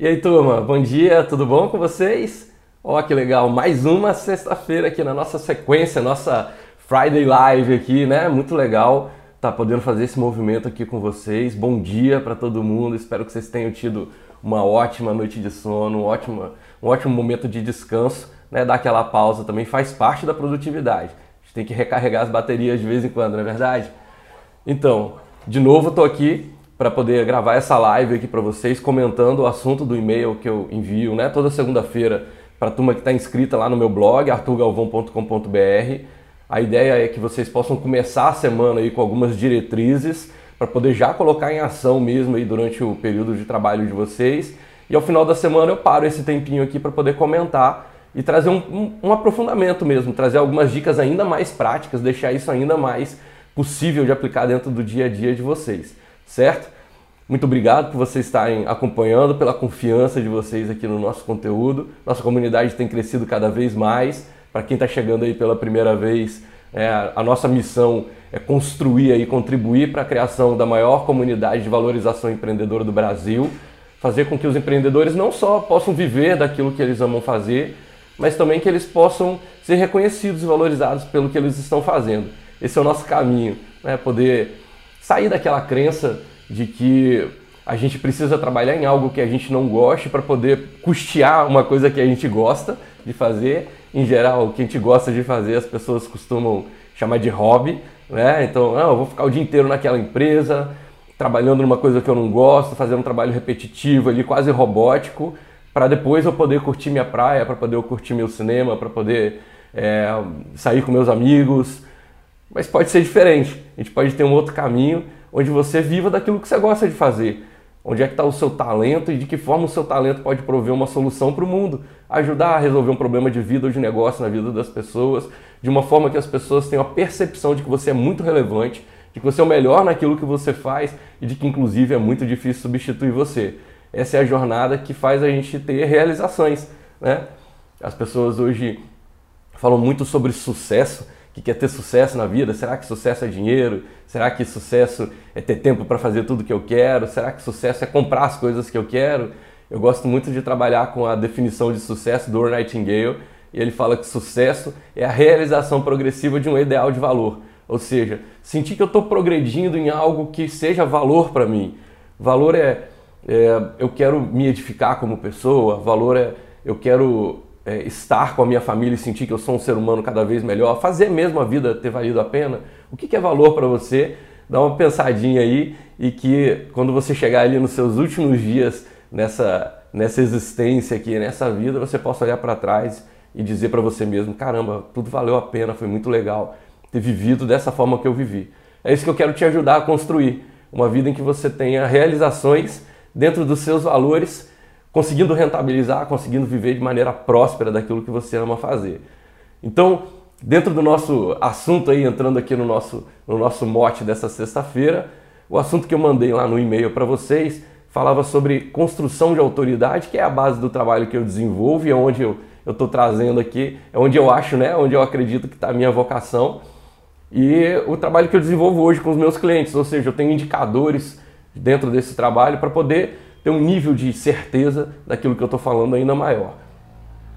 E aí, turma, bom dia, tudo bom com vocês? Ó, que legal, mais uma sexta-feira aqui na nossa sequência, nossa Friday Live aqui, né? Muito legal tá podendo fazer esse movimento aqui com vocês. Bom dia para todo mundo, espero que vocês tenham tido uma ótima noite de sono, um ótimo, um ótimo momento de descanso, né? Dar aquela pausa também faz parte da produtividade. A gente tem que recarregar as baterias de vez em quando, não é verdade? Então, de novo, estou aqui para poder gravar essa live aqui para vocês, comentando o assunto do e-mail que eu envio, né? Toda segunda-feira para a turma que está inscrita lá no meu blog, arturgalvão.com.br. A ideia é que vocês possam começar a semana aí com algumas diretrizes para poder já colocar em ação mesmo aí durante o período de trabalho de vocês. E ao final da semana eu paro esse tempinho aqui para poder comentar e trazer um, um, um, aprofundamento mesmo, trazer algumas dicas ainda mais práticas, deixar isso ainda mais possível de aplicar dentro do dia a dia de vocês, certo? Muito obrigado por vocês estarem acompanhando, pela confiança de vocês aqui no nosso conteúdo. Nossa comunidade tem crescido cada vez mais. Para quem está chegando aí pela primeira vez, é, a nossa missão é construir e contribuir para a criação da maior comunidade de valorização empreendedora do Brasil, fazer com que os empreendedores não só possam viver daquilo que eles amam fazer, mas também que eles possam ser reconhecidos e valorizados pelo que eles estão fazendo. Esse é o nosso caminho, né? poder sair daquela crença de que a gente precisa trabalhar em algo que a gente não goste para poder custear uma coisa que a gente gosta de fazer. Em geral, o que a gente gosta de fazer, as pessoas costumam chamar de hobby, né? Então, não, eu vou ficar o dia inteiro naquela empresa, trabalhando numa coisa que eu não gosto, fazendo um trabalho repetitivo ali, quase robótico, para depois eu poder curtir minha praia, para poder eu curtir meu cinema, para poder é, sair com meus amigos. Mas pode ser diferente. A gente pode ter um outro caminho onde você viva daquilo que você gosta de fazer. Onde é que está o seu talento e de que forma o seu talento pode prover uma solução para o mundo, ajudar a resolver um problema de vida ou de negócio na vida das pessoas, de uma forma que as pessoas tenham a percepção de que você é muito relevante, de que você é o melhor naquilo que você faz e de que inclusive é muito difícil substituir você. Essa é a jornada que faz a gente ter realizações, né? As pessoas hoje falam muito sobre sucesso que quer ter sucesso na vida? Será que sucesso é dinheiro? Será que sucesso é ter tempo para fazer tudo que eu quero? Será que sucesso é comprar as coisas que eu quero? Eu gosto muito de trabalhar com a definição de sucesso do Earl Nightingale e ele fala que sucesso é a realização progressiva de um ideal de valor. Ou seja, sentir que eu estou progredindo em algo que seja valor para mim. Valor é, é eu quero me edificar como pessoa, valor é eu quero é, estar com a minha família e sentir que eu sou um ser humano cada vez melhor, fazer mesmo a vida ter valido a pena, o que, que é valor para você? Dá uma pensadinha aí e que quando você chegar ali nos seus últimos dias nessa, nessa existência aqui, nessa vida, você possa olhar para trás e dizer para você mesmo: caramba, tudo valeu a pena, foi muito legal ter vivido dessa forma que eu vivi. É isso que eu quero te ajudar a construir. Uma vida em que você tenha realizações dentro dos seus valores conseguindo rentabilizar, conseguindo viver de maneira próspera daquilo que você ama fazer. Então, dentro do nosso assunto aí, entrando aqui no nosso, no nosso mote dessa sexta-feira, o assunto que eu mandei lá no e-mail para vocês falava sobre construção de autoridade, que é a base do trabalho que eu desenvolvo e é onde eu estou trazendo aqui, é onde eu acho, né, onde eu acredito que está a minha vocação e o trabalho que eu desenvolvo hoje com os meus clientes, ou seja, eu tenho indicadores dentro desse trabalho para poder ter um nível de certeza daquilo que eu estou falando ainda maior.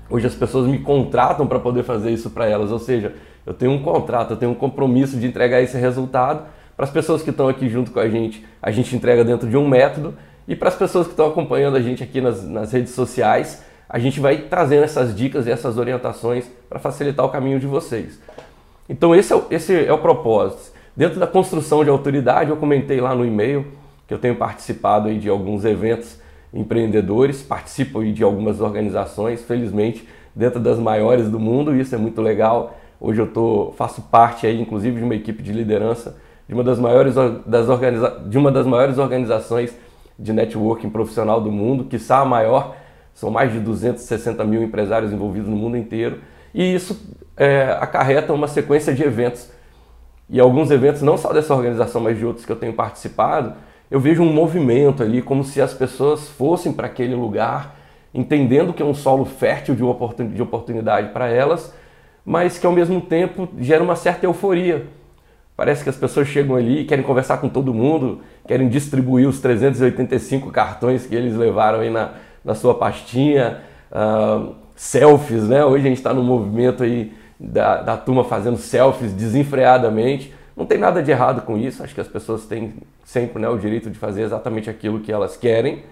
Hoje as pessoas me contratam para poder fazer isso para elas, ou seja, eu tenho um contrato, eu tenho um compromisso de entregar esse resultado. Para as pessoas que estão aqui junto com a gente, a gente entrega dentro de um método, e para as pessoas que estão acompanhando a gente aqui nas, nas redes sociais, a gente vai trazendo essas dicas e essas orientações para facilitar o caminho de vocês. Então, esse é, o, esse é o propósito. Dentro da construção de autoridade, eu comentei lá no e-mail eu tenho participado aí de alguns eventos empreendedores, participo aí de algumas organizações, felizmente, dentro das maiores do mundo, e isso é muito legal. Hoje eu tô, faço parte aí, inclusive, de uma equipe de liderança de uma das maiores, das organiza de uma das maiores organizações de networking profissional do mundo, que a maior, são mais de 260 mil empresários envolvidos no mundo inteiro, e isso é, acarreta uma sequência de eventos. E alguns eventos, não só dessa organização, mas de outros que eu tenho participado, eu vejo um movimento ali, como se as pessoas fossem para aquele lugar, entendendo que é um solo fértil de oportunidade para elas, mas que ao mesmo tempo gera uma certa euforia. Parece que as pessoas chegam ali e querem conversar com todo mundo, querem distribuir os 385 cartões que eles levaram aí na, na sua pastinha, uh, selfies, né? Hoje a gente está no movimento aí da, da turma fazendo selfies desenfreadamente. Não tem nada de errado com isso, acho que as pessoas têm sempre né, o direito de fazer exatamente aquilo que elas querem.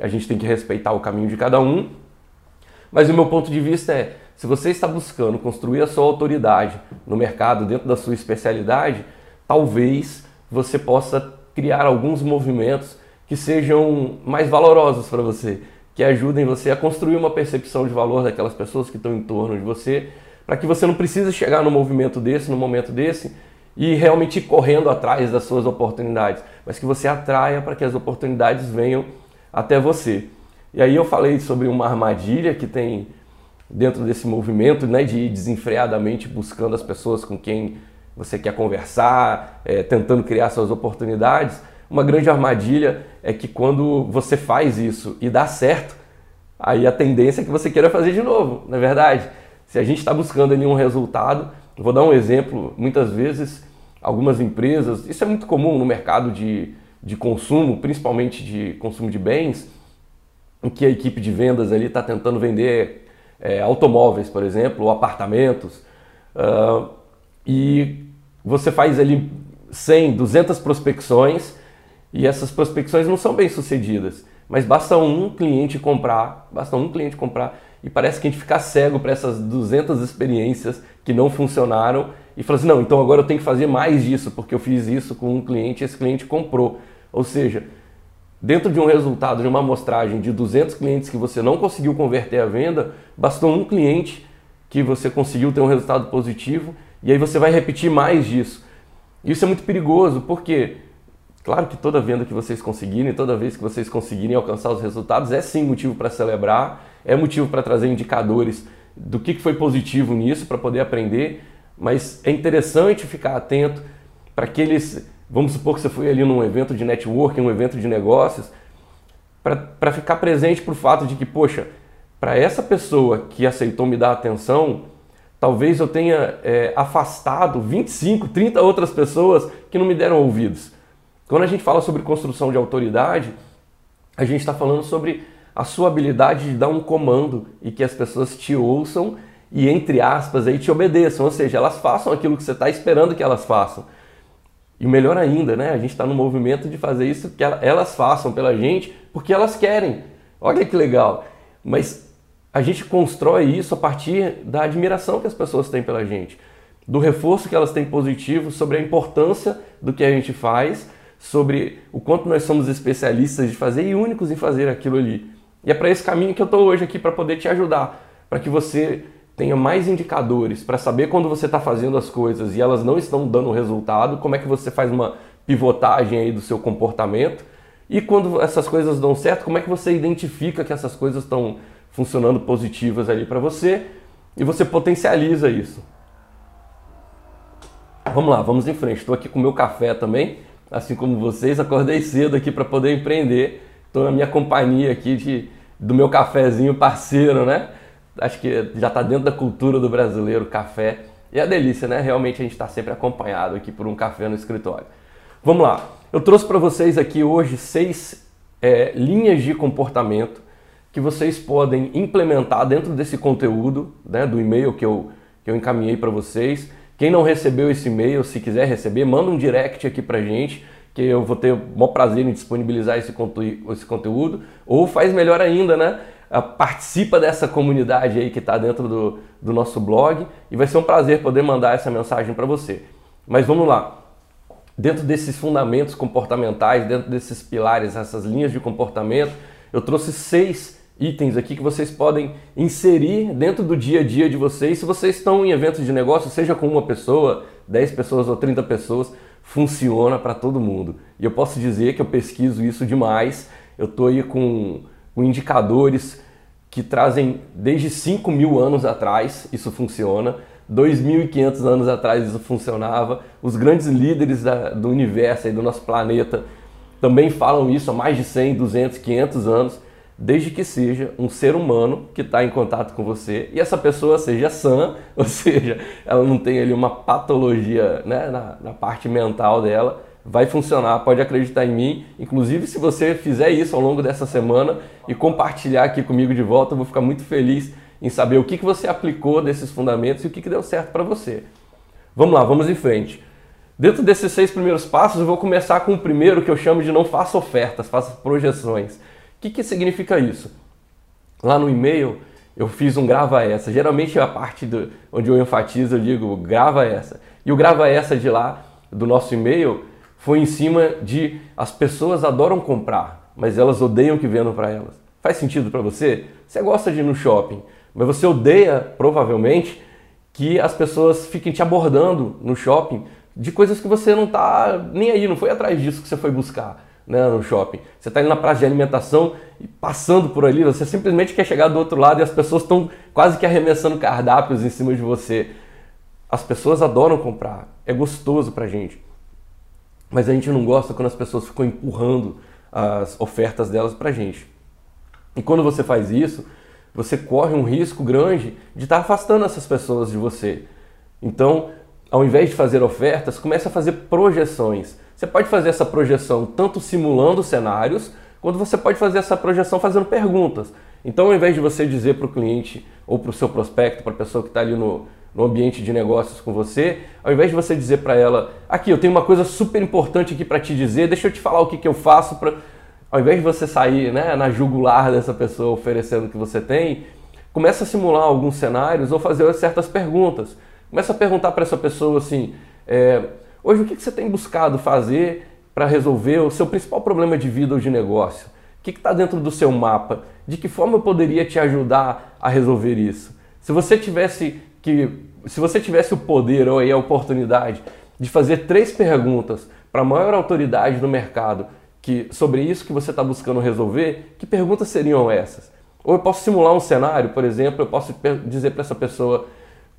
A gente tem que respeitar o caminho de cada um. Mas o meu ponto de vista é, se você está buscando construir a sua autoridade no mercado, dentro da sua especialidade, talvez você possa criar alguns movimentos que sejam mais valorosos para você, que ajudem você a construir uma percepção de valor daquelas pessoas que estão em torno de você, para que você não precise chegar num movimento desse, num momento desse, e realmente correndo atrás das suas oportunidades, mas que você atraia para que as oportunidades venham até você. E aí eu falei sobre uma armadilha que tem dentro desse movimento né, de ir desenfreadamente buscando as pessoas com quem você quer conversar, é, tentando criar suas oportunidades. Uma grande armadilha é que quando você faz isso e dá certo, aí a tendência é que você queira fazer de novo, na é verdade. Se a gente está buscando ali um resultado, vou dar um exemplo, muitas vezes algumas empresas, isso é muito comum no mercado de, de consumo, principalmente de consumo de bens, em que a equipe de vendas ali está tentando vender é, automóveis, por exemplo, ou apartamentos, uh, e você faz ali 100, 200 prospecções e essas prospecções não são bem sucedidas, mas basta um cliente comprar, basta um cliente comprar e parece que a gente fica cego para essas 200 experiências que não funcionaram e fala assim, não, então agora eu tenho que fazer mais disso, porque eu fiz isso com um cliente e esse cliente comprou. Ou seja, dentro de um resultado, de uma amostragem de 200 clientes que você não conseguiu converter a venda, bastou um cliente que você conseguiu ter um resultado positivo e aí você vai repetir mais disso. Isso é muito perigoso, porque claro que toda venda que vocês conseguirem, toda vez que vocês conseguirem alcançar os resultados, é sim motivo para celebrar, é motivo para trazer indicadores do que foi positivo nisso para poder aprender, mas é interessante ficar atento para aqueles. Vamos supor que você foi ali num evento de networking, um evento de negócios, para ficar presente para o fato de que, poxa, para essa pessoa que aceitou me dar atenção, talvez eu tenha é, afastado 25, 30 outras pessoas que não me deram ouvidos. Quando a gente fala sobre construção de autoridade, a gente está falando sobre a sua habilidade de dar um comando e que as pessoas te ouçam e, entre aspas, aí te obedeçam, ou seja, elas façam aquilo que você está esperando que elas façam. E melhor ainda, né? A gente está no movimento de fazer isso que elas façam pela gente porque elas querem. Olha que legal. Mas a gente constrói isso a partir da admiração que as pessoas têm pela gente, do reforço que elas têm positivo sobre a importância do que a gente faz, sobre o quanto nós somos especialistas de fazer e únicos em fazer aquilo ali. E é para esse caminho que eu estou hoje aqui para poder te ajudar, para que você tenha mais indicadores para saber quando você está fazendo as coisas e elas não estão dando resultado, como é que você faz uma pivotagem aí do seu comportamento e quando essas coisas dão certo, como é que você identifica que essas coisas estão funcionando positivas ali para você e você potencializa isso. Vamos lá, vamos em frente. Estou aqui com meu café também, assim como vocês. Acordei cedo aqui para poder empreender. Estou na minha companhia aqui de, do meu cafezinho parceiro, né? Acho que já está dentro da cultura do brasileiro café. E é a delícia, né? Realmente a gente está sempre acompanhado aqui por um café no escritório. Vamos lá. Eu trouxe para vocês aqui hoje seis é, linhas de comportamento que vocês podem implementar dentro desse conteúdo, né, do e-mail que eu, que eu encaminhei para vocês. Quem não recebeu esse e-mail, se quiser receber, manda um direct aqui para gente, que eu vou ter o maior prazer em disponibilizar esse, esse conteúdo. Ou faz melhor ainda, né? Participa dessa comunidade aí que está dentro do, do nosso blog e vai ser um prazer poder mandar essa mensagem para você. Mas vamos lá. Dentro desses fundamentos comportamentais, dentro desses pilares, essas linhas de comportamento, eu trouxe seis itens aqui que vocês podem inserir dentro do dia a dia de vocês. Se vocês estão em eventos de negócio, seja com uma pessoa, 10 pessoas ou 30 pessoas, funciona para todo mundo. E eu posso dizer que eu pesquiso isso demais. Eu estou aí com com indicadores que trazem desde 5 mil anos atrás isso funciona, 2.500 anos atrás isso funcionava, os grandes líderes da, do universo e do nosso planeta também falam isso há mais de 100, 200, 500 anos, desde que seja um ser humano que está em contato com você e essa pessoa seja sã, ou seja, ela não tem ali uma patologia né, na, na parte mental dela, vai funcionar, pode acreditar em mim. Inclusive, se você fizer isso ao longo dessa semana e compartilhar aqui comigo de volta, eu vou ficar muito feliz em saber o que, que você aplicou desses fundamentos e o que, que deu certo para você. Vamos lá, vamos em frente. Dentro desses seis primeiros passos, eu vou começar com o primeiro que eu chamo de não faça ofertas, faça projeções. O que, que significa isso? Lá no e-mail, eu fiz um grava essa. Geralmente a parte do, onde eu enfatizo, eu digo grava essa. E o grava essa de lá, do nosso e-mail, foi em cima de as pessoas adoram comprar, mas elas odeiam que vendam para elas. Faz sentido para você? Você gosta de ir no shopping, mas você odeia, provavelmente, que as pessoas fiquem te abordando no shopping de coisas que você não está nem aí, não foi atrás disso que você foi buscar né, no shopping. Você está indo na praça de alimentação e passando por ali, você simplesmente quer chegar do outro lado e as pessoas estão quase que arremessando cardápios em cima de você. As pessoas adoram comprar, é gostoso pra gente. Mas a gente não gosta quando as pessoas ficam empurrando as ofertas delas pra gente. E quando você faz isso, você corre um risco grande de estar tá afastando essas pessoas de você. Então, ao invés de fazer ofertas, comece a fazer projeções. Você pode fazer essa projeção tanto simulando cenários, quanto você pode fazer essa projeção fazendo perguntas. Então, ao invés de você dizer para o cliente ou para o seu prospecto, para a pessoa que está ali no, no ambiente de negócios com você, ao invés de você dizer para ela, aqui, eu tenho uma coisa super importante aqui para te dizer, deixa eu te falar o que, que eu faço para... Ao invés de você sair né, na jugular dessa pessoa oferecendo o que você tem, começa a simular alguns cenários ou fazer certas perguntas. Começa a perguntar para essa pessoa assim, é, Hoje, o que você tem buscado fazer para resolver o seu principal problema de vida ou de negócio? O que está dentro do seu mapa? De que forma eu poderia te ajudar a resolver isso? Se você tivesse que, se você tivesse o poder ou a oportunidade de fazer três perguntas para a maior autoridade do mercado que sobre isso que você está buscando resolver, que perguntas seriam essas? Ou eu posso simular um cenário, por exemplo, eu posso dizer para essa pessoa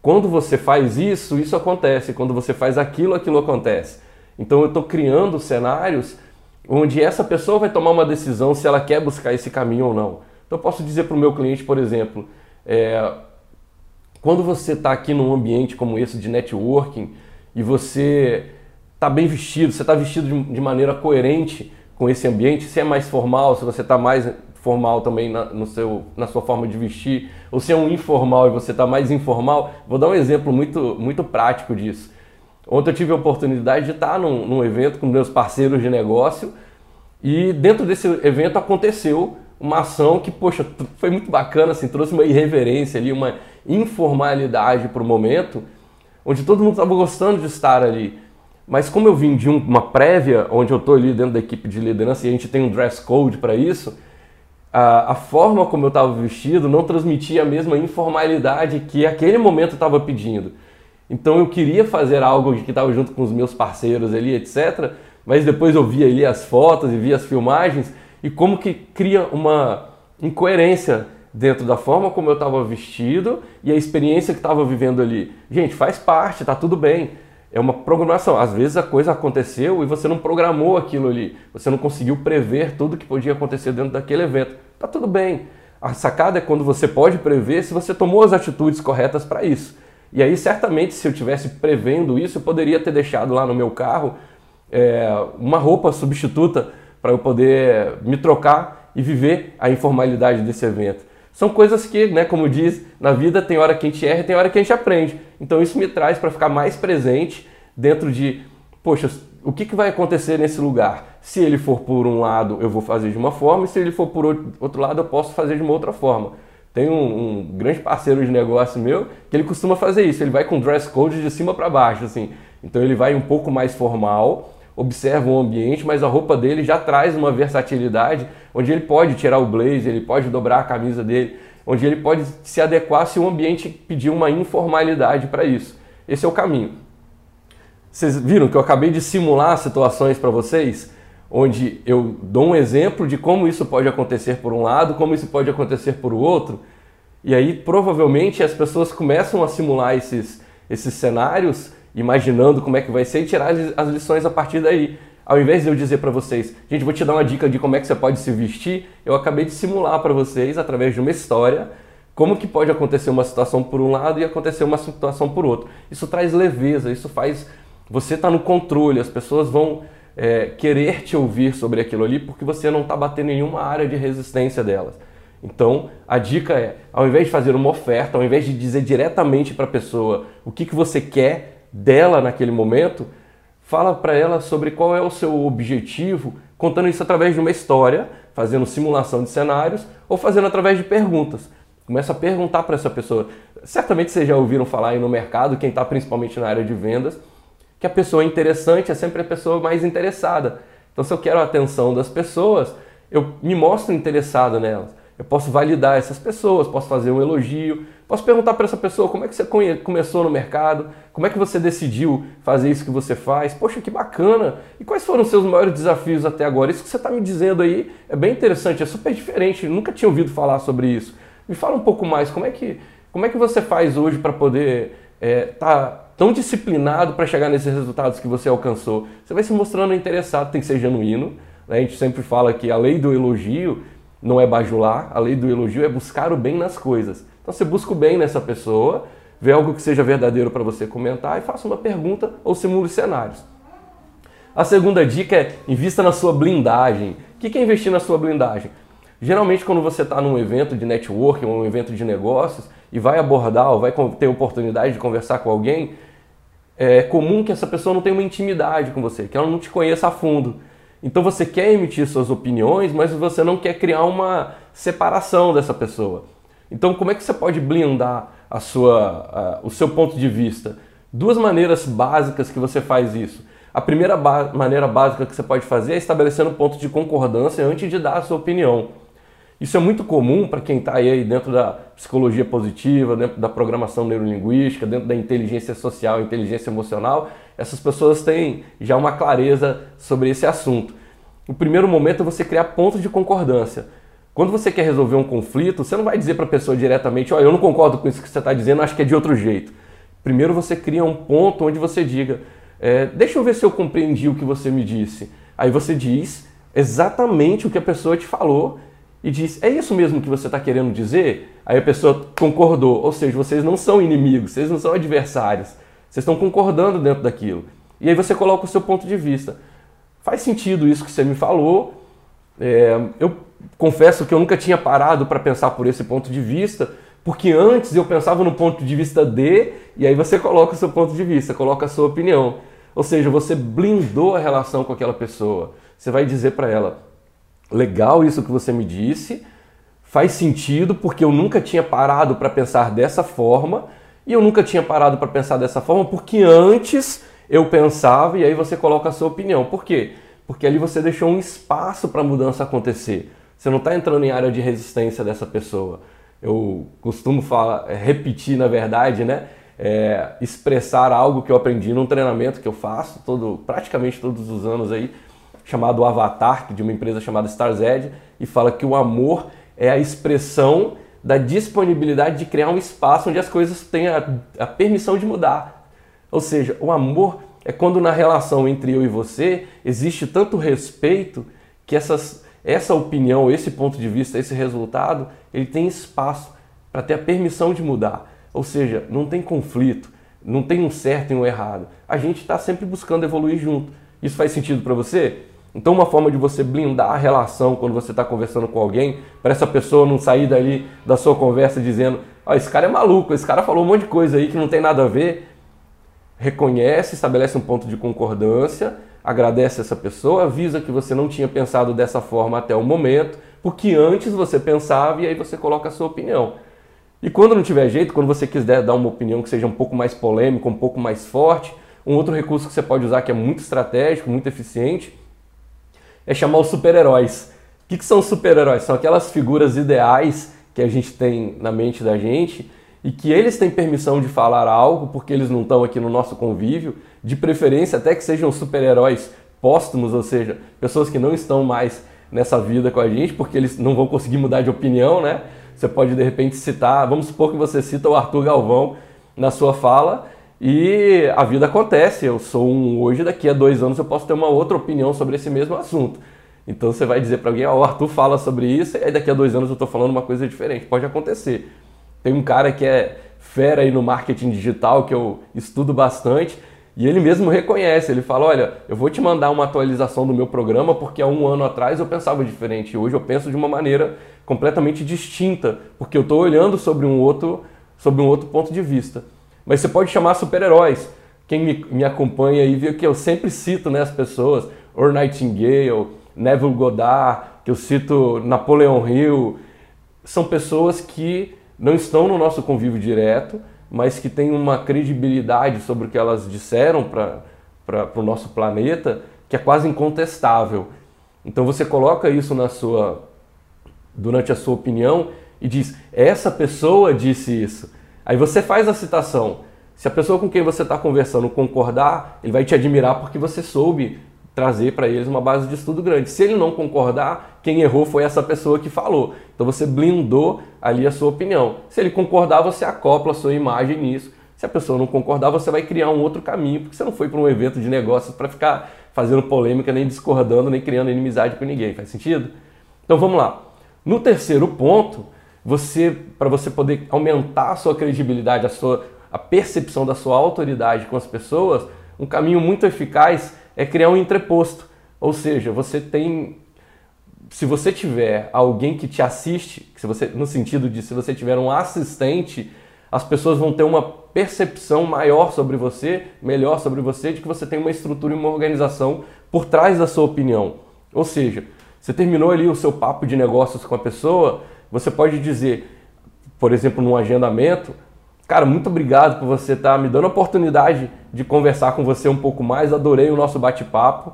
quando você faz isso, isso acontece. Quando você faz aquilo, aquilo acontece. Então eu estou criando cenários onde essa pessoa vai tomar uma decisão se ela quer buscar esse caminho ou não. Então eu posso dizer para o meu cliente, por exemplo, é, quando você está aqui num ambiente como esse de networking e você está bem vestido, você está vestido de, de maneira coerente com esse ambiente, se é mais formal, se você está mais formal também na, no seu, na sua forma de vestir, ou se é um informal e você está mais informal, vou dar um exemplo muito, muito prático disso. Ontem eu tive a oportunidade de estar num, num evento com meus parceiros de negócio e dentro desse evento aconteceu uma ação que, poxa, foi muito bacana, assim, trouxe uma irreverência ali, uma informalidade para o momento, onde todo mundo estava gostando de estar ali. Mas como eu vim de uma prévia, onde eu estou ali dentro da equipe de liderança e a gente tem um dress code para isso, a, a forma como eu estava vestido não transmitia a mesma informalidade que aquele momento estava pedindo. Então eu queria fazer algo que estava junto com os meus parceiros ali, etc. Mas depois eu via ali as fotos e via as filmagens e como que cria uma incoerência dentro da forma como eu estava vestido e a experiência que estava vivendo ali. Gente, faz parte, tá tudo bem é uma programação. Às vezes a coisa aconteceu e você não programou aquilo ali. Você não conseguiu prever tudo que podia acontecer dentro daquele evento. Tá tudo bem. A sacada é quando você pode prever se você tomou as atitudes corretas para isso. E aí, certamente, se eu tivesse prevendo isso, eu poderia ter deixado lá no meu carro é, uma roupa substituta para eu poder me trocar e viver a informalidade desse evento. São coisas que, né, como diz, na vida tem hora que a gente erra tem hora que a gente aprende. Então isso me traz para ficar mais presente dentro de, poxa, o que, que vai acontecer nesse lugar? Se ele for por um lado, eu vou fazer de uma forma, e se ele for por outro lado, eu posso fazer de uma outra forma. Tem um, um grande parceiro de negócio meu que ele costuma fazer isso. Ele vai com dress code de cima para baixo, assim. Então ele vai um pouco mais formal, observa o ambiente, mas a roupa dele já traz uma versatilidade onde ele pode tirar o blazer, ele pode dobrar a camisa dele, onde ele pode se adequar se o ambiente pedir uma informalidade para isso. Esse é o caminho. Vocês viram que eu acabei de simular situações para vocês, onde eu dou um exemplo de como isso pode acontecer por um lado, como isso pode acontecer por outro, e aí provavelmente as pessoas começam a simular esses, esses cenários imaginando como é que vai ser e tirar as lições a partir daí. Ao invés de eu dizer para vocês, gente, vou te dar uma dica de como é que você pode se vestir, eu acabei de simular para vocês, através de uma história, como que pode acontecer uma situação por um lado e acontecer uma situação por outro. Isso traz leveza, isso faz você estar tá no controle, as pessoas vão é, querer te ouvir sobre aquilo ali porque você não está batendo nenhuma área de resistência delas. Então, a dica é, ao invés de fazer uma oferta, ao invés de dizer diretamente para a pessoa o que, que você quer dela naquele momento, fala para ela sobre qual é o seu objetivo, contando isso através de uma história, fazendo simulação de cenários ou fazendo através de perguntas. Começa a perguntar para essa pessoa. Certamente vocês já ouviram falar aí no mercado, quem está principalmente na área de vendas, que a pessoa interessante é sempre a pessoa mais interessada. Então, se eu quero a atenção das pessoas, eu me mostro interessado nelas. Eu posso validar essas pessoas, posso fazer um elogio, posso perguntar para essa pessoa como é que você começou no mercado, como é que você decidiu fazer isso que você faz. Poxa, que bacana! E quais foram os seus maiores desafios até agora? Isso que você está me dizendo aí é bem interessante, é super diferente. Eu nunca tinha ouvido falar sobre isso. Me fala um pouco mais, como é que, como é que você faz hoje para poder estar é, tá tão disciplinado para chegar nesses resultados que você alcançou? Você vai se mostrando interessado, tem que ser genuíno. Né? A gente sempre fala que a lei do elogio não é bajular, a lei do elogio é buscar o bem nas coisas. Então você busca o bem nessa pessoa, vê algo que seja verdadeiro para você comentar e faça uma pergunta ou simule cenários. A segunda dica é invista na sua blindagem. O que é investir na sua blindagem? Geralmente, quando você está num evento de networking ou um evento de negócios e vai abordar ou vai ter oportunidade de conversar com alguém, é comum que essa pessoa não tenha uma intimidade com você, que ela não te conheça a fundo. Então você quer emitir suas opiniões, mas você não quer criar uma separação dessa pessoa. Então como é que você pode blindar a sua, o seu ponto de vista? Duas maneiras básicas que você faz isso. A primeira ba maneira básica que você pode fazer é estabelecendo um ponto de concordância antes de dar a sua opinião. Isso é muito comum para quem está aí dentro da psicologia positiva, dentro da programação neurolinguística, dentro da inteligência social, inteligência emocional. Essas pessoas têm já uma clareza sobre esse assunto. O primeiro momento é você criar pontos de concordância. Quando você quer resolver um conflito, você não vai dizer para a pessoa diretamente: Olha, eu não concordo com isso que você está dizendo, acho que é de outro jeito. Primeiro você cria um ponto onde você diga: é, Deixa eu ver se eu compreendi o que você me disse. Aí você diz exatamente o que a pessoa te falou e diz: É isso mesmo que você está querendo dizer? Aí a pessoa concordou, ou seja, vocês não são inimigos, vocês não são adversários, vocês estão concordando dentro daquilo. E aí você coloca o seu ponto de vista. Faz sentido isso que você me falou. É, eu confesso que eu nunca tinha parado para pensar por esse ponto de vista, porque antes eu pensava no ponto de vista D, e aí você coloca o seu ponto de vista, coloca a sua opinião. Ou seja, você blindou a relação com aquela pessoa. Você vai dizer para ela: legal isso que você me disse, faz sentido porque eu nunca tinha parado para pensar dessa forma e eu nunca tinha parado para pensar dessa forma porque antes eu pensava e aí você coloca a sua opinião. Por quê? Porque ali você deixou um espaço para a mudança acontecer. Você não está entrando em área de resistência dessa pessoa. Eu costumo falar, é, repetir na verdade, né? É, expressar algo que eu aprendi num treinamento que eu faço todo, praticamente todos os anos aí, chamado Avatar, de uma empresa chamada StarsEd, e fala que o amor é a expressão da disponibilidade de criar um espaço onde as coisas têm a, a permissão de mudar. Ou seja, o amor é quando na relação entre eu e você existe tanto respeito que essas, essa opinião, esse ponto de vista, esse resultado, ele tem espaço para ter a permissão de mudar. Ou seja, não tem conflito, não tem um certo e um errado. A gente está sempre buscando evoluir junto. Isso faz sentido para você? Então, uma forma de você blindar a relação quando você está conversando com alguém, para essa pessoa não sair dali da sua conversa dizendo: oh, esse cara é maluco, esse cara falou um monte de coisa aí que não tem nada a ver. Reconhece, estabelece um ponto de concordância, agradece essa pessoa, avisa que você não tinha pensado dessa forma até o momento, porque antes você pensava e aí você coloca a sua opinião. E quando não tiver jeito, quando você quiser dar uma opinião que seja um pouco mais polêmica, um pouco mais forte, um outro recurso que você pode usar que é muito estratégico, muito eficiente, é chamar os super-heróis. O que, que são super-heróis? São aquelas figuras ideais que a gente tem na mente da gente e que eles têm permissão de falar algo porque eles não estão aqui no nosso convívio, de preferência até que sejam super-heróis póstumos, ou seja, pessoas que não estão mais nessa vida com a gente porque eles não vão conseguir mudar de opinião, né? Você pode de repente citar, vamos supor que você cita o Arthur Galvão na sua fala e a vida acontece. Eu sou um hoje, daqui a dois anos eu posso ter uma outra opinião sobre esse mesmo assunto. Então você vai dizer para alguém, ó, oh, o Arthur fala sobre isso, e aí daqui a dois anos eu estou falando uma coisa diferente. Pode acontecer. Tem um cara que é fera aí no marketing digital, que eu estudo bastante, E ele mesmo reconhece, ele fala: Olha, eu vou te mandar uma atualização do meu programa porque há um ano atrás eu pensava diferente, hoje eu penso de uma maneira completamente distinta, porque eu estou olhando sobre um outro, sobre um outro ponto de vista. Mas você pode chamar super-heróis. Quem me, me acompanha aí viu que eu sempre cito né, as pessoas, Or Nightingale, Neville Goddard, que eu cito Napoleão Hill, são pessoas que não estão no nosso convívio direto, mas que têm uma credibilidade sobre o que elas disseram para o nosso planeta que é quase incontestável. Então você coloca isso na sua durante a sua opinião e diz: essa pessoa disse isso. Aí você faz a citação. Se a pessoa com quem você está conversando concordar, ele vai te admirar porque você soube trazer para eles uma base de estudo grande. Se ele não concordar, quem errou foi essa pessoa que falou. Então você blindou ali a sua opinião. Se ele concordar, você acopla a sua imagem nisso. Se a pessoa não concordar, você vai criar um outro caminho, porque você não foi para um evento de negócios para ficar fazendo polêmica, nem discordando, nem criando inimizade com ninguém. Faz sentido? Então vamos lá. No terceiro ponto, você para você poder aumentar a sua credibilidade, a sua a percepção da sua autoridade com as pessoas, um caminho muito eficaz é criar um entreposto. Ou seja, você tem. Se você tiver alguém que te assiste, se você, no sentido de se você tiver um assistente, as pessoas vão ter uma percepção maior sobre você, melhor sobre você, de que você tem uma estrutura e uma organização por trás da sua opinião. Ou seja, você terminou ali o seu papo de negócios com a pessoa, você pode dizer, por exemplo, num agendamento, Cara, muito obrigado por você estar tá me dando a oportunidade de conversar com você um pouco mais. Adorei o nosso bate-papo.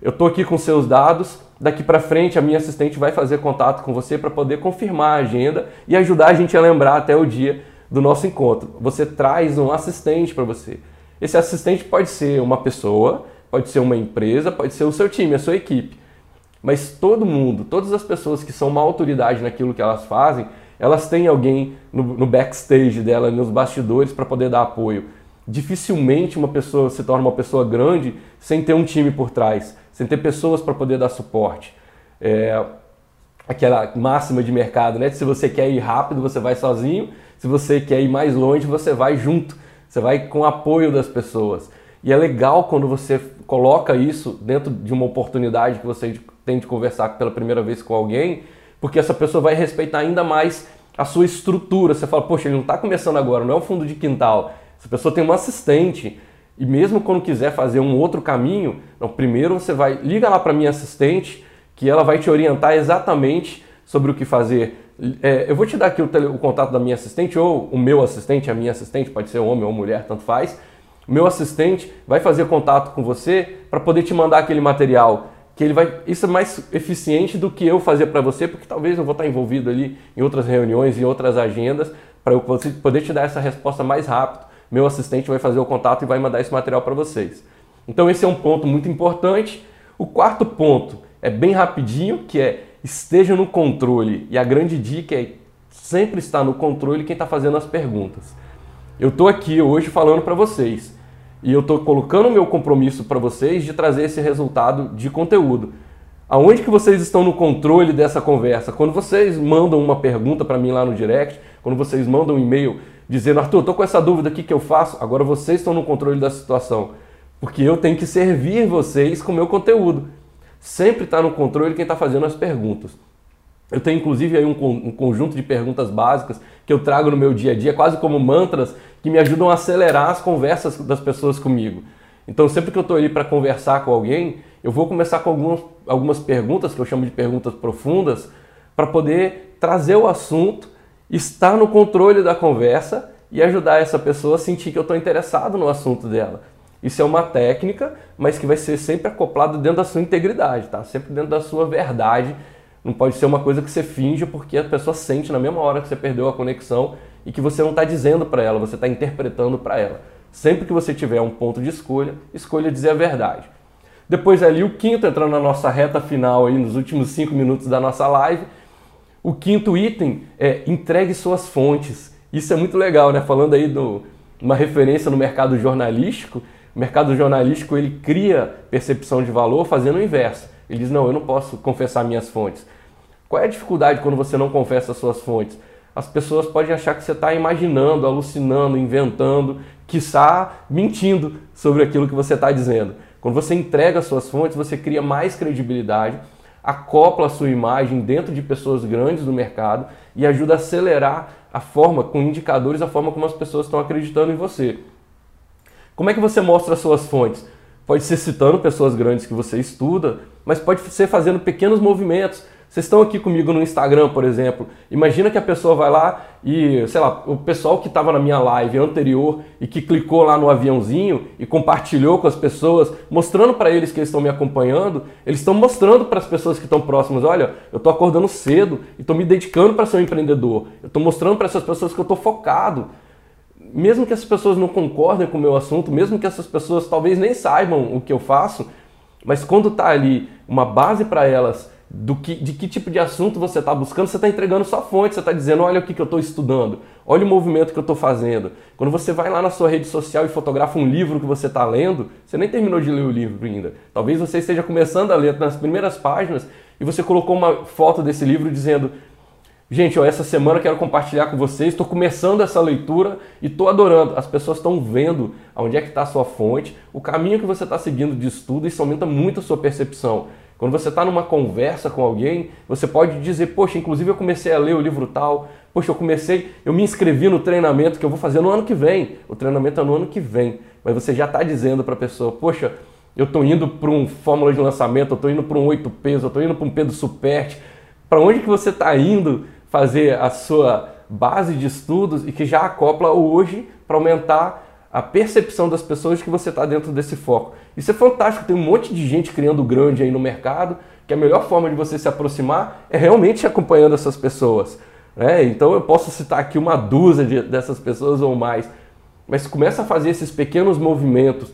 Eu estou aqui com seus dados. Daqui para frente, a minha assistente vai fazer contato com você para poder confirmar a agenda e ajudar a gente a lembrar até o dia do nosso encontro. Você traz um assistente para você. Esse assistente pode ser uma pessoa, pode ser uma empresa, pode ser o seu time, a sua equipe. Mas todo mundo, todas as pessoas que são uma autoridade naquilo que elas fazem, elas têm alguém no, no backstage dela, nos bastidores, para poder dar apoio. Dificilmente uma pessoa se torna uma pessoa grande sem ter um time por trás, sem ter pessoas para poder dar suporte. É, aquela máxima de mercado, né? Se você quer ir rápido, você vai sozinho. Se você quer ir mais longe, você vai junto. Você vai com o apoio das pessoas. E é legal quando você coloca isso dentro de uma oportunidade que você tem de conversar pela primeira vez com alguém porque essa pessoa vai respeitar ainda mais a sua estrutura. Você fala, poxa, ele não está começando agora, não é o fundo de quintal. Essa pessoa tem um assistente. E mesmo quando quiser fazer um outro caminho, não, primeiro você vai, liga lá para minha assistente, que ela vai te orientar exatamente sobre o que fazer. É, eu vou te dar aqui o, tele, o, contato da minha assistente, ou o meu assistente, a minha assistente, pode ser homem ou mulher, tanto faz. O meu assistente vai fazer contato com você para poder te mandar aquele material que ele vai isso é mais eficiente do que eu fazer para você, porque talvez eu vou estar envolvido ali em outras reuniões, em outras agendas, para eu poder te dar essa resposta mais rápido. Meu assistente vai fazer o contato e vai mandar esse material para vocês. Então esse é um ponto muito importante. O quarto ponto é bem rapidinho, que é esteja no controle. E a grande dica é sempre estar no controle quem está fazendo as perguntas. Eu estou aqui hoje falando para vocês. E eu estou colocando o meu compromisso para vocês de trazer esse resultado de conteúdo. Aonde que vocês estão no controle dessa conversa? Quando vocês mandam uma pergunta para mim lá no direct, quando vocês mandam um e-mail dizendo, Arthur, estou com essa dúvida aqui que eu faço, agora vocês estão no controle da situação. Porque eu tenho que servir vocês com o meu conteúdo. Sempre está no controle quem está fazendo as perguntas. Eu tenho inclusive aí um, um, conjunto de perguntas básicas que eu trago no meu dia a dia, quase como mantras, que me ajudam a acelerar as conversas das pessoas comigo. Então, sempre que eu estou ali para conversar com alguém, eu vou começar com algumas, algumas perguntas, que eu chamo de perguntas profundas, para poder trazer o assunto, estar no controle da conversa e ajudar essa pessoa a sentir que eu estou interessado no assunto dela. Isso é uma técnica, mas que vai ser sempre acoplado dentro da sua integridade, tá? Sempre dentro da sua verdade não pode ser uma coisa que você finge porque a pessoa sente na mesma hora que você perdeu a conexão e que você não está dizendo para ela, você está interpretando para ela. Sempre que você tiver um ponto de escolha, escolha dizer a verdade. Depois ali o quinto, entrando na nossa reta final aí, nos últimos cinco minutos da nossa live, o quinto item é entregue suas fontes. Isso é muito legal, né? Falando aí de uma referência no mercado jornalístico, o mercado jornalístico ele cria percepção de valor fazendo o inverso. Ele diz: Não, eu não posso confessar minhas fontes. Qual é a dificuldade quando você não confessa as suas fontes? As pessoas podem achar que você está imaginando, alucinando, inventando, está mentindo sobre aquilo que você está dizendo. Quando você entrega suas fontes, você cria mais credibilidade, acopla a sua imagem dentro de pessoas grandes do mercado e ajuda a acelerar a forma, com indicadores, a forma como as pessoas estão acreditando em você. Como é que você mostra as suas fontes? Pode ser citando pessoas grandes que você estuda, mas pode ser fazendo pequenos movimentos. Vocês estão aqui comigo no Instagram, por exemplo. Imagina que a pessoa vai lá e, sei lá, o pessoal que estava na minha live anterior e que clicou lá no aviãozinho e compartilhou com as pessoas, mostrando para eles que eles estão me acompanhando, eles estão mostrando para as pessoas que estão próximas: olha, eu estou acordando cedo e estou me dedicando para ser um empreendedor. Eu estou mostrando para essas pessoas que eu estou focado mesmo que essas pessoas não concordem com o meu assunto, mesmo que essas pessoas talvez nem saibam o que eu faço, mas quando está ali uma base para elas do que, de que tipo de assunto você está buscando, você está entregando sua fonte, você está dizendo, olha o que, que eu estou estudando, olha o movimento que eu estou fazendo. Quando você vai lá na sua rede social e fotografa um livro que você está lendo, você nem terminou de ler o livro ainda. Talvez você esteja começando a ler nas primeiras páginas e você colocou uma foto desse livro dizendo, Gente, ó, essa semana eu quero compartilhar com vocês. Estou começando essa leitura e estou adorando. As pessoas estão vendo onde é que está a sua fonte, o caminho que você está seguindo de estudo, isso aumenta muito a sua percepção. Quando você está numa conversa com alguém, você pode dizer, poxa, inclusive eu comecei a ler o livro tal, poxa, eu comecei, eu me inscrevi no treinamento que eu vou fazer no ano que vem. O treinamento é no ano que vem. Mas você já está dizendo para a pessoa, poxa, eu estou indo para um fórmula de lançamento, eu estou indo para um 8 peso, eu estou indo para um Pedro Superte. Para onde que você está indo? fazer a sua base de estudos e que já acopla hoje para aumentar a percepção das pessoas de que você está dentro desse foco. Isso é fantástico, tem um monte de gente criando grande aí no mercado, que a melhor forma de você se aproximar é realmente acompanhando essas pessoas. Né? Então eu posso citar aqui uma dúzia de, dessas pessoas ou mais, mas começa a fazer esses pequenos movimentos.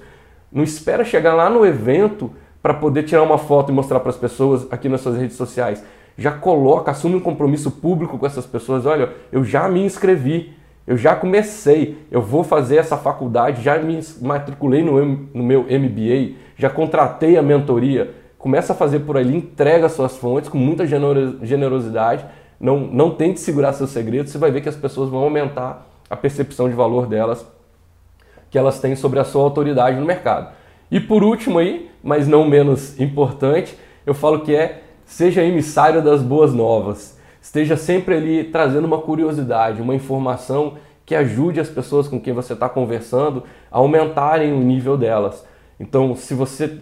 Não espera chegar lá no evento para poder tirar uma foto e mostrar para as pessoas aqui nas suas redes sociais já coloca, assume um compromisso público com essas pessoas. Olha, eu já me inscrevi, eu já comecei, eu vou fazer essa faculdade, já me matriculei no, no meu MBA, já contratei a mentoria. Começa a fazer por ali, entrega suas fontes com muita generosidade. Não, não tente segurar seus segredos, você vai ver que as pessoas vão aumentar a percepção de valor delas que elas têm sobre a sua autoridade no mercado. E por último aí, mas não menos importante, eu falo que é Seja emissário das boas novas. Esteja sempre ali trazendo uma curiosidade, uma informação que ajude as pessoas com quem você está conversando a aumentarem o nível delas. Então, se você.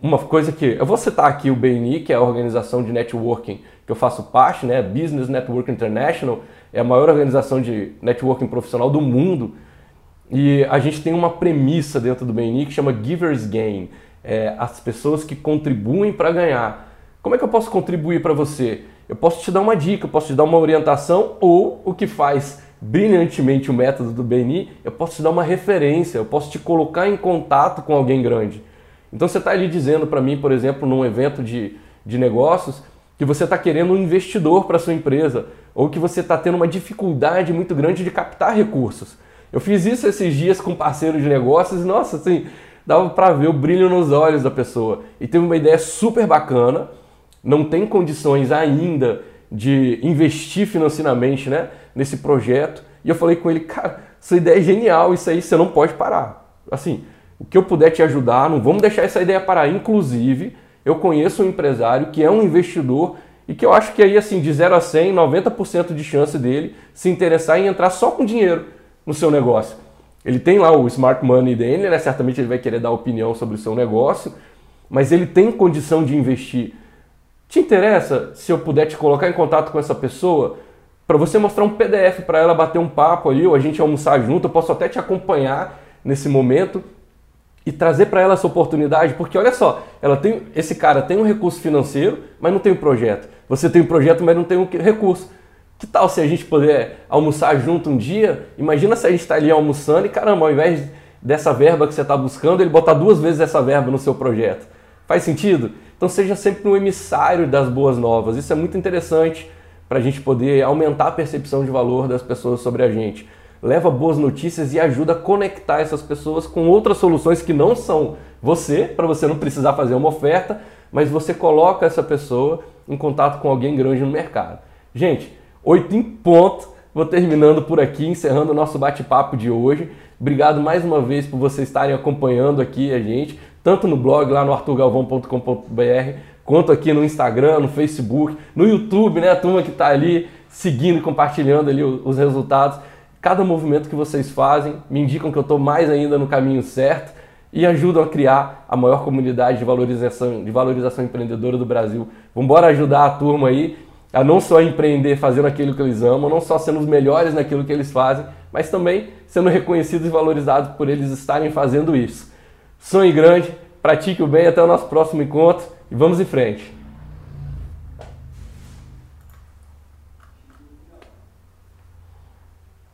Uma coisa que. Eu vou citar aqui o BNI, que é a organização de networking que eu faço parte, né? Business Network International, é a maior organização de networking profissional do mundo. E a gente tem uma premissa dentro do BNI que chama Givers Gain. É, as pessoas que contribuem para ganhar. Como é que eu posso contribuir para você? Eu posso te dar uma dica, eu posso te dar uma orientação ou o que faz brilhantemente o método do BNI, eu posso te dar uma referência, eu posso te colocar em contato com alguém grande. Então você está ali dizendo para mim, por exemplo, num evento de, de negócios, que você está querendo um investidor para sua empresa ou que você está tendo uma dificuldade muito grande de captar recursos. Eu fiz isso esses dias com parceiros de negócios e, nossa, assim, dava para ver o brilho nos olhos da pessoa. E teve uma ideia super bacana não tem condições ainda de investir financeiramente né, nesse projeto. E eu falei com ele, cara, essa ideia é genial, isso aí você não pode parar. Assim, o que eu puder te ajudar, não vamos deixar essa ideia parar. Inclusive, eu conheço um empresário que é um investidor e que eu acho que aí, assim, de 0 a 100, 90% de chance dele se interessar em entrar só com dinheiro no seu negócio. Ele tem lá o smart money dele, né? certamente ele vai querer dar opinião sobre o seu negócio, mas ele tem condição de investir. Te interessa se eu puder te colocar em contato com essa pessoa para você mostrar um PDF para ela bater um papo ali ou a gente almoçar junto? Eu posso até te acompanhar nesse momento e trazer para ela essa oportunidade, porque olha só, ela tem esse cara tem um recurso financeiro, mas não tem um projeto. Você tem um projeto, mas não tem um recurso. Que tal se a gente puder almoçar junto um dia? Imagina se a gente está ali almoçando e caramba, ao invés dessa verba que você está buscando, ele botar duas vezes essa verba no seu projeto. Faz sentido? Então seja sempre um emissário das boas novas. Isso é muito interessante para a gente poder aumentar a percepção de valor das pessoas sobre a gente. Leva boas notícias e ajuda a conectar essas pessoas com outras soluções que não são você, para você não precisar fazer uma oferta, mas você coloca essa pessoa em contato com alguém grande no mercado. Gente, oito em ponto. Vou terminando por aqui, encerrando o nosso bate-papo de hoje. Obrigado mais uma vez por vocês estarem acompanhando aqui a gente, tanto no blog lá no arturgalvão.com.br, quanto aqui no Instagram, no Facebook, no YouTube, né? A turma que está ali seguindo compartilhando ali os resultados. Cada movimento que vocês fazem me indicam que eu estou mais ainda no caminho certo e ajudam a criar a maior comunidade de valorização, de valorização empreendedora do Brasil. Vamos embora ajudar a turma aí a não só empreender fazendo aquilo que eles amam, não só sendo os melhores naquilo que eles fazem, mas também sendo reconhecidos e valorizados por eles estarem fazendo isso. Sonhe grande, pratique o bem, até o nosso próximo encontro e vamos em frente.